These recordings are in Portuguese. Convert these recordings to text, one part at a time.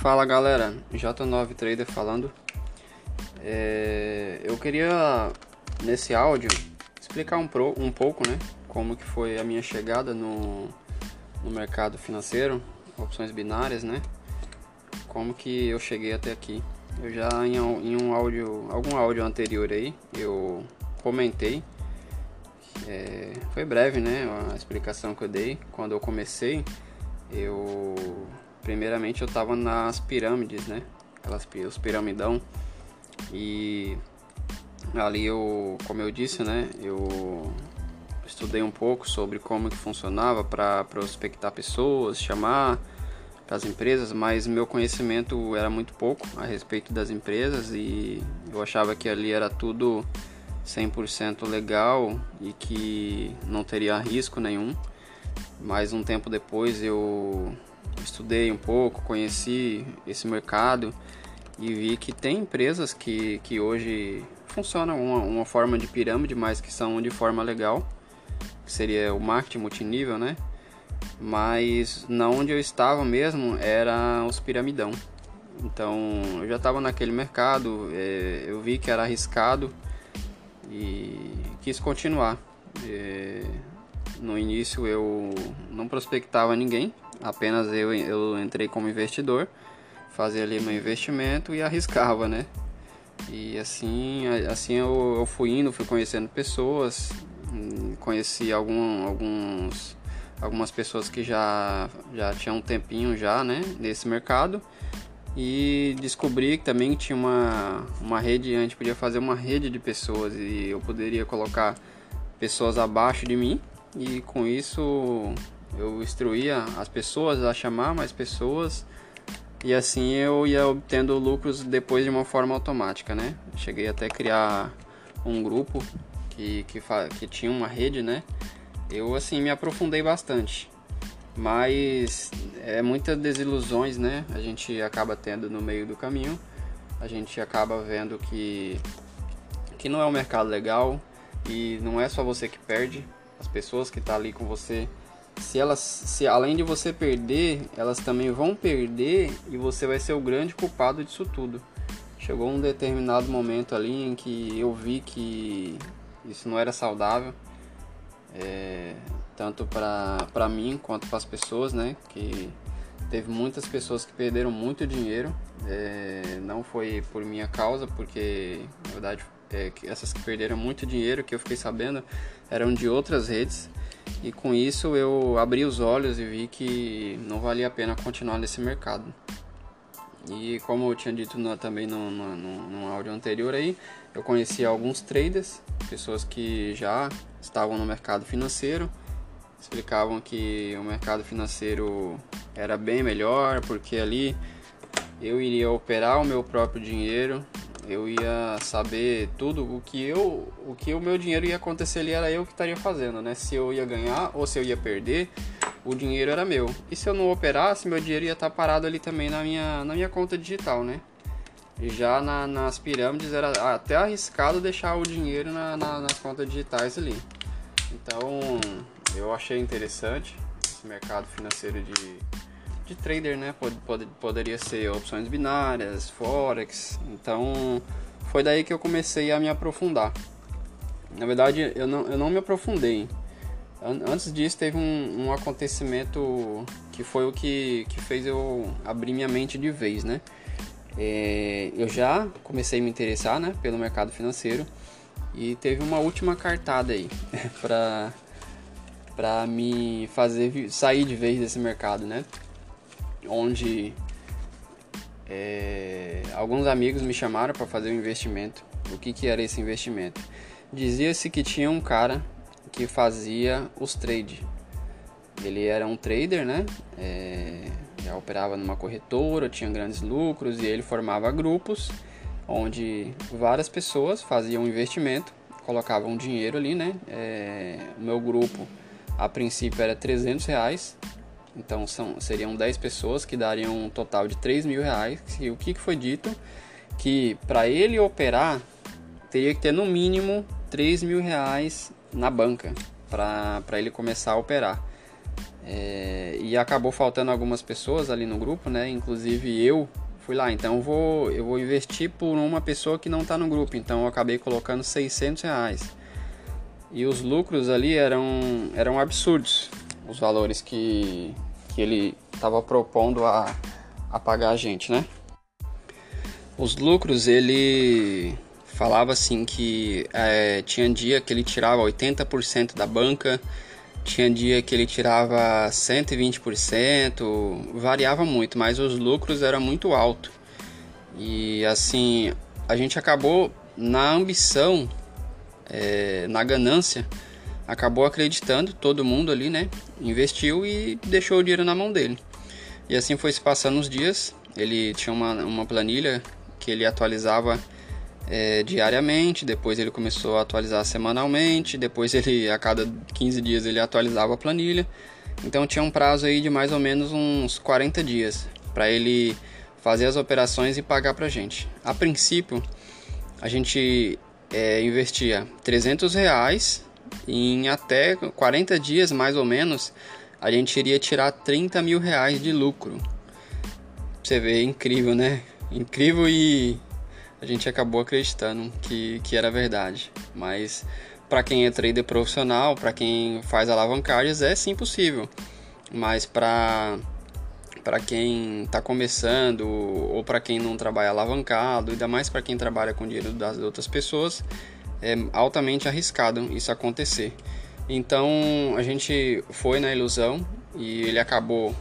Fala galera, J9 Trader falando. É, eu queria nesse áudio explicar um, pro, um pouco, né, como que foi a minha chegada no, no mercado financeiro, opções binárias, né, como que eu cheguei até aqui. Eu já em, em um áudio, algum áudio anterior aí, eu comentei, é, foi breve, né, a explicação que eu dei quando eu comecei. Eu primeiramente eu estava nas pirâmides, né? Aquelas os piramidão. E ali eu, como eu disse, né, eu estudei um pouco sobre como que funcionava para prospectar pessoas, chamar as empresas, mas meu conhecimento era muito pouco a respeito das empresas e eu achava que ali era tudo 100% legal e que não teria risco nenhum. Mas um tempo depois eu estudei um pouco, conheci esse mercado e vi que tem empresas que, que hoje funcionam uma, uma forma de pirâmide, mas que são de forma legal, que seria o marketing multinível, né? Mas na onde eu estava mesmo era os piramidão. Então eu já estava naquele mercado, é, eu vi que era arriscado e quis continuar. É, no início eu não prospectava ninguém, apenas eu, eu entrei como investidor, fazia ali meu investimento e arriscava, né? E assim, assim eu, eu fui indo, fui conhecendo pessoas, hum, conheci algum, alguns, algumas pessoas que já, já tinham um tempinho já, né, nesse mercado e descobri que também tinha uma, uma rede, a gente podia fazer uma rede de pessoas e eu poderia colocar pessoas abaixo de mim e com isso eu instruía as pessoas a chamar mais pessoas e assim eu ia obtendo lucros depois de uma forma automática, né? Cheguei até a criar um grupo que, que, que tinha uma rede, né? Eu assim me aprofundei bastante, mas é muitas desilusões, né? A gente acaba tendo no meio do caminho, a gente acaba vendo que que não é um mercado legal e não é só você que perde, as pessoas que estão tá ali com você, se elas, se além de você perder, elas também vão perder e você vai ser o grande culpado disso tudo. Chegou um determinado momento ali em que eu vi que isso não era saudável, é, tanto para mim quanto para as pessoas, né? Que teve muitas pessoas que perderam muito dinheiro, é, não foi por minha causa, porque na verdade é, essas que perderam muito dinheiro que eu fiquei sabendo eram de outras redes e com isso eu abri os olhos e vi que não valia a pena continuar nesse mercado. E como eu tinha dito no, também no, no, no, áudio anterior aí, eu conheci alguns traders, pessoas que já estavam no mercado financeiro, explicavam que o mercado financeiro era bem melhor, porque ali eu iria operar o meu próprio dinheiro, eu ia saber tudo o que eu, o que o meu dinheiro ia acontecer ali era eu que estaria fazendo, né? Se eu ia ganhar ou se eu ia perder, o dinheiro era meu. E se eu não operasse, meu dinheiro ia estar parado ali também na minha, na minha conta digital, né? Já na, nas pirâmides era até arriscado deixar o dinheiro na, na, nas contas digitais ali. Então eu achei interessante esse mercado financeiro de de trader, né? Pod, pod, poderia ser opções binárias, forex. Então foi daí que eu comecei a me aprofundar. Na verdade, eu não, eu não me aprofundei. Antes disso, teve um, um acontecimento que foi o que, que fez eu abrir minha mente de vez, né? É, eu já comecei a me interessar né, pelo mercado financeiro e teve uma última cartada aí para para me fazer sair de vez desse mercado, né? Onde é, alguns amigos me chamaram para fazer um investimento. O que, que era esse investimento? Dizia-se que tinha um cara que fazia os trades. Ele era um trader, né? É, já operava numa corretora, tinha grandes lucros e ele formava grupos onde várias pessoas faziam um investimento, colocavam dinheiro ali, né? É, o meu grupo a princípio era 300 reais então são, seriam 10 pessoas que dariam um total de 3 mil reais. E o que, que foi dito? Que para ele operar teria que ter no mínimo 3 mil reais na banca para ele começar a operar. É, e acabou faltando algumas pessoas ali no grupo, né? Inclusive eu fui lá. Então eu vou, eu vou investir por uma pessoa que não está no grupo. Então eu acabei colocando 600 reais. E os lucros ali eram, eram absurdos. Os valores que, que ele estava propondo a, a pagar a gente, né? Os lucros, ele falava assim que é, tinha dia que ele tirava 80% da banca, tinha dia que ele tirava 120%, variava muito, mas os lucros eram muito altos. E assim, a gente acabou na ambição, é, na ganância, acabou acreditando, todo mundo ali, né? Investiu e deixou o dinheiro na mão dele. E assim foi se passando os dias. Ele tinha uma, uma planilha que ele atualizava é, diariamente, depois ele começou a atualizar semanalmente, depois ele a cada 15 dias ele atualizava a planilha. Então tinha um prazo aí de mais ou menos uns 40 dias para ele fazer as operações e pagar para gente. A princípio a gente é, investia 300 reais em até 40 dias mais ou menos a gente iria tirar 30 mil reais de lucro. Você vê, é incrível, né? Incrível e a gente acabou acreditando que, que era verdade. Mas para quem é trader profissional, para quem faz alavancagens, é sim possível. Mas para para quem está começando ou para quem não trabalha alavancado, ainda mais para quem trabalha com dinheiro das outras pessoas, é altamente arriscado isso acontecer. Então a gente foi na ilusão e ele acabou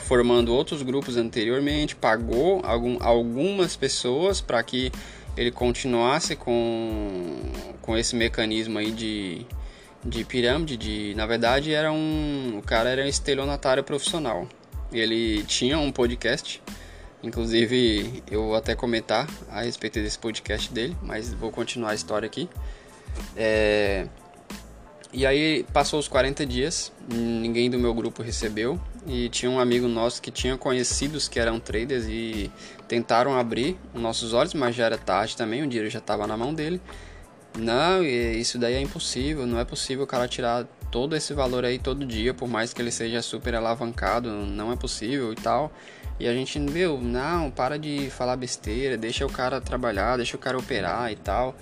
formando outros grupos anteriormente, pagou algum, algumas pessoas para que ele continuasse com, com esse mecanismo aí de, de pirâmide, de, na verdade era um, o cara era um estelionatário profissional. Ele tinha um podcast, inclusive eu vou até comentar a respeito desse podcast dele, mas vou continuar a história aqui. É, e aí passou os 40 dias, ninguém do meu grupo recebeu e tinha um amigo nosso que tinha conhecidos que eram traders e tentaram abrir os nossos olhos, mas já era tarde também, o dinheiro já estava na mão dele. Não, isso daí é impossível, não é possível o cara tirar todo esse valor aí todo dia, por mais que ele seja super alavancado, não é possível e tal. E a gente, viu, não, para de falar besteira, deixa o cara trabalhar, deixa o cara operar e tal.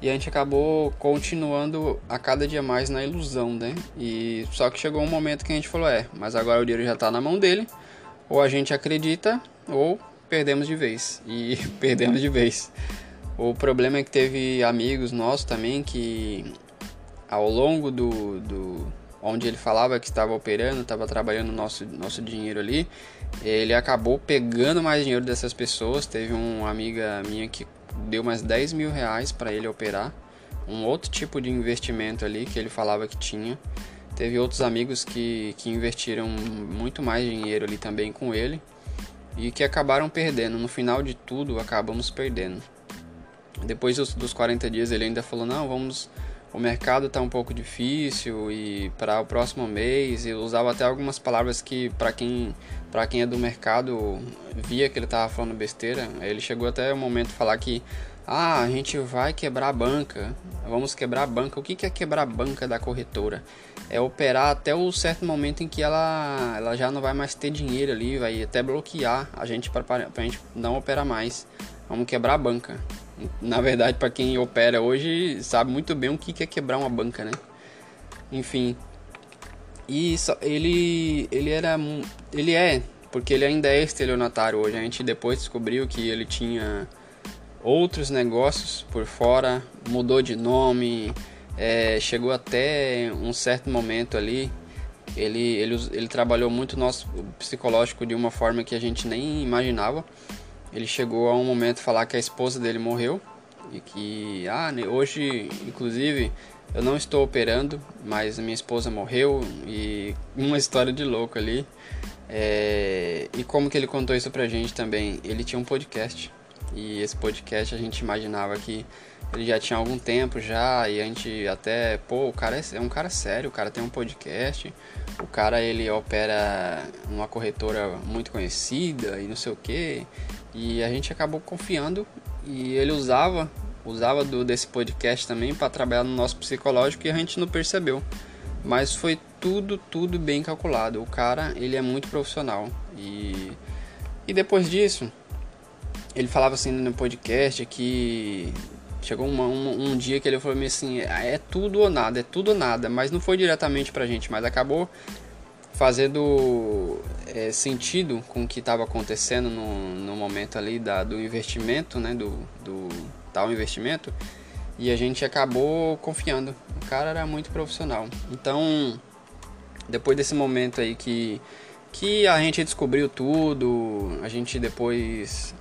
E a gente acabou continuando a cada dia mais na ilusão, né? E só que chegou um momento que a gente falou, é, mas agora o dinheiro já tá na mão dele, ou a gente acredita, ou perdemos de vez. E perdemos de vez. O problema é que teve amigos nossos também que ao longo do, do onde ele falava que estava operando, estava trabalhando nosso nosso dinheiro ali, ele acabou pegando mais dinheiro dessas pessoas. Teve uma amiga minha que deu mais 10 mil reais para ele operar. Um outro tipo de investimento ali que ele falava que tinha. Teve outros amigos que, que investiram muito mais dinheiro ali também com ele e que acabaram perdendo. No final de tudo, acabamos perdendo. Depois dos, dos 40 dias, ele ainda falou: Não, vamos. O mercado está um pouco difícil e para o próximo mês. Eu usava até algumas palavras que, para quem para quem é do mercado, via que ele tava falando besteira. Ele chegou até o momento de falar que ah, a gente vai quebrar a banca. Vamos quebrar a banca. O que é quebrar a banca da corretora? É operar até o certo momento em que ela, ela já não vai mais ter dinheiro ali, vai até bloquear a gente para a gente não operar mais. Vamos quebrar a banca. Na verdade, para quem opera hoje, sabe muito bem o que é quebrar uma banca, né? Enfim, e ele, ele era. Ele é, porque ele ainda é estelionatário hoje. A gente depois descobriu que ele tinha outros negócios por fora, mudou de nome, é, chegou até um certo momento ali. Ele, ele, ele trabalhou muito nosso psicológico de uma forma que a gente nem imaginava. Ele chegou a um momento falar que a esposa dele morreu e que ah, hoje, inclusive, eu não estou operando, mas minha esposa morreu e uma história de louco ali. É... E como que ele contou isso pra gente também? Ele tinha um podcast e esse podcast a gente imaginava que ele já tinha algum tempo já e a gente até, pô, o cara é, é um cara sério, o cara tem um podcast, o cara ele opera numa corretora muito conhecida e não sei o que. E a gente acabou confiando e ele usava usava do, desse podcast também para trabalhar no nosso psicológico e a gente não percebeu. mas foi tudo, tudo bem calculado. O cara, ele é muito profissional. E, e depois disso, ele falava assim no podcast que chegou uma, um, um, dia que ele falou assim, é tudo ou nada, é tudo ou nada, mas não foi diretamente pra gente, mas acabou fazendo é, sentido com o que estava acontecendo no, no momento ali da, do investimento, né, do, do tal investimento, e a gente acabou confiando. O cara era muito profissional. Então, depois desse momento aí que, que a gente descobriu tudo, a gente depois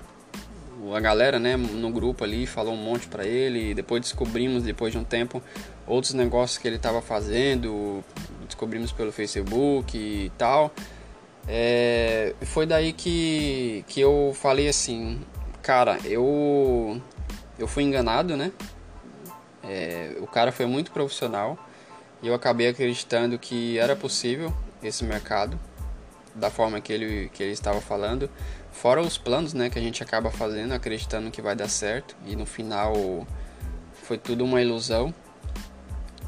a galera, né, no grupo ali falou um monte para ele, depois descobrimos depois de um tempo outros negócios que ele estava fazendo, descobrimos pelo Facebook e tal. É, foi daí que, que eu falei assim, cara, eu eu fui enganado, né? É, o cara foi muito profissional e eu acabei acreditando que era possível esse mercado da forma que ele, que ele estava falando, fora os planos né, que a gente acaba fazendo, acreditando que vai dar certo e no final foi tudo uma ilusão.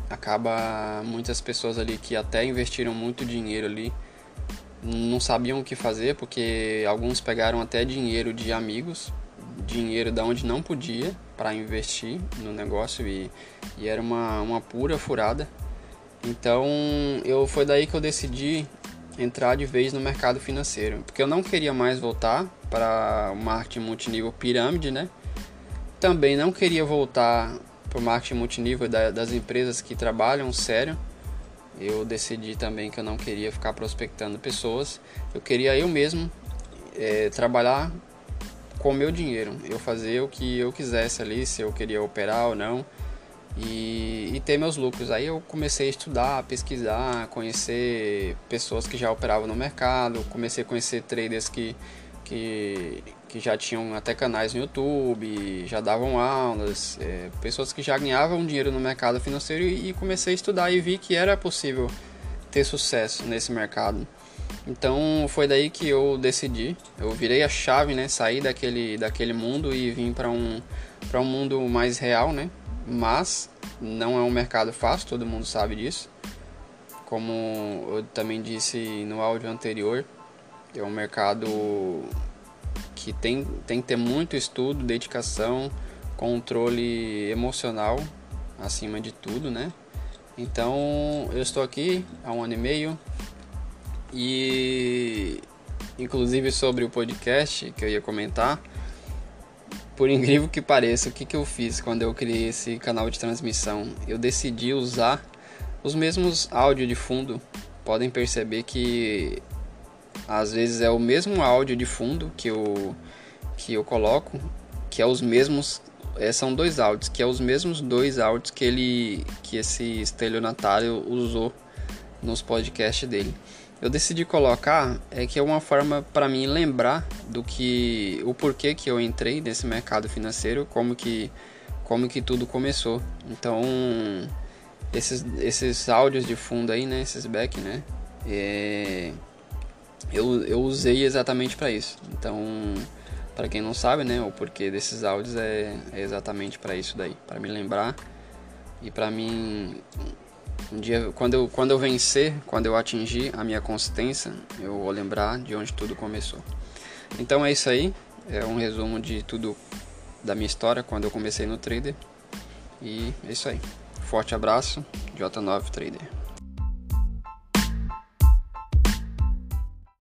Acaba muitas pessoas ali que até investiram muito dinheiro ali não sabiam o que fazer porque alguns pegaram até dinheiro de amigos, dinheiro da onde não podia para investir no negócio e, e era uma, uma pura furada. Então eu foi daí que eu decidi entrar de vez no mercado financeiro, porque eu não queria mais voltar para o marketing multinível pirâmide, né? Também não queria voltar para o marketing multinível das empresas que trabalham sério. Eu decidi também que eu não queria ficar prospectando pessoas. Eu queria eu mesmo é, trabalhar com o meu dinheiro. Eu fazer o que eu quisesse ali, se eu queria operar ou não e, e, ter meus lucros. Aí eu comecei a estudar, pesquisar, conhecer pessoas que já operavam no mercado, comecei a conhecer traders que, que, que já tinham até canais no YouTube, já davam aulas, é, pessoas que já ganhavam dinheiro no mercado financeiro e, e comecei a estudar e vi que era possível ter sucesso nesse mercado. Então foi daí que eu decidi, eu virei a chave, né, sair daquele, daquele mundo e vim para um, para um mundo mais real, né, mas não é um mercado fácil, todo mundo sabe disso. Como eu também disse no áudio anterior, é um mercado que tem, tem que ter muito estudo, dedicação, controle emocional acima de tudo, né? Então eu estou aqui há um ano e meio e inclusive sobre o podcast que eu ia comentar por incrível que pareça, o que, que eu fiz quando eu criei esse canal de transmissão? Eu decidi usar os mesmos áudios de fundo. Podem perceber que às vezes é o mesmo áudio de fundo que eu, que eu coloco, que é os mesmos. É, são dois áudios, que é os mesmos dois áudios que ele que esse estelionatário usou nos podcasts dele eu decidi colocar é que é uma forma para mim lembrar do que o porquê que eu entrei nesse mercado financeiro, como que como que tudo começou. Então, esses, esses áudios de fundo aí, né, esses back, né, é, eu, eu usei exatamente para isso. Então, para quem não sabe, né, o porquê desses áudios é, é exatamente para isso daí, para me lembrar e para mim um dia, quando eu, quando eu vencer, quando eu atingir a minha consistência, eu vou lembrar de onde tudo começou. Então é isso aí, é um resumo de tudo da minha história quando eu comecei no trader. E é isso aí. Forte abraço, J9 Trader.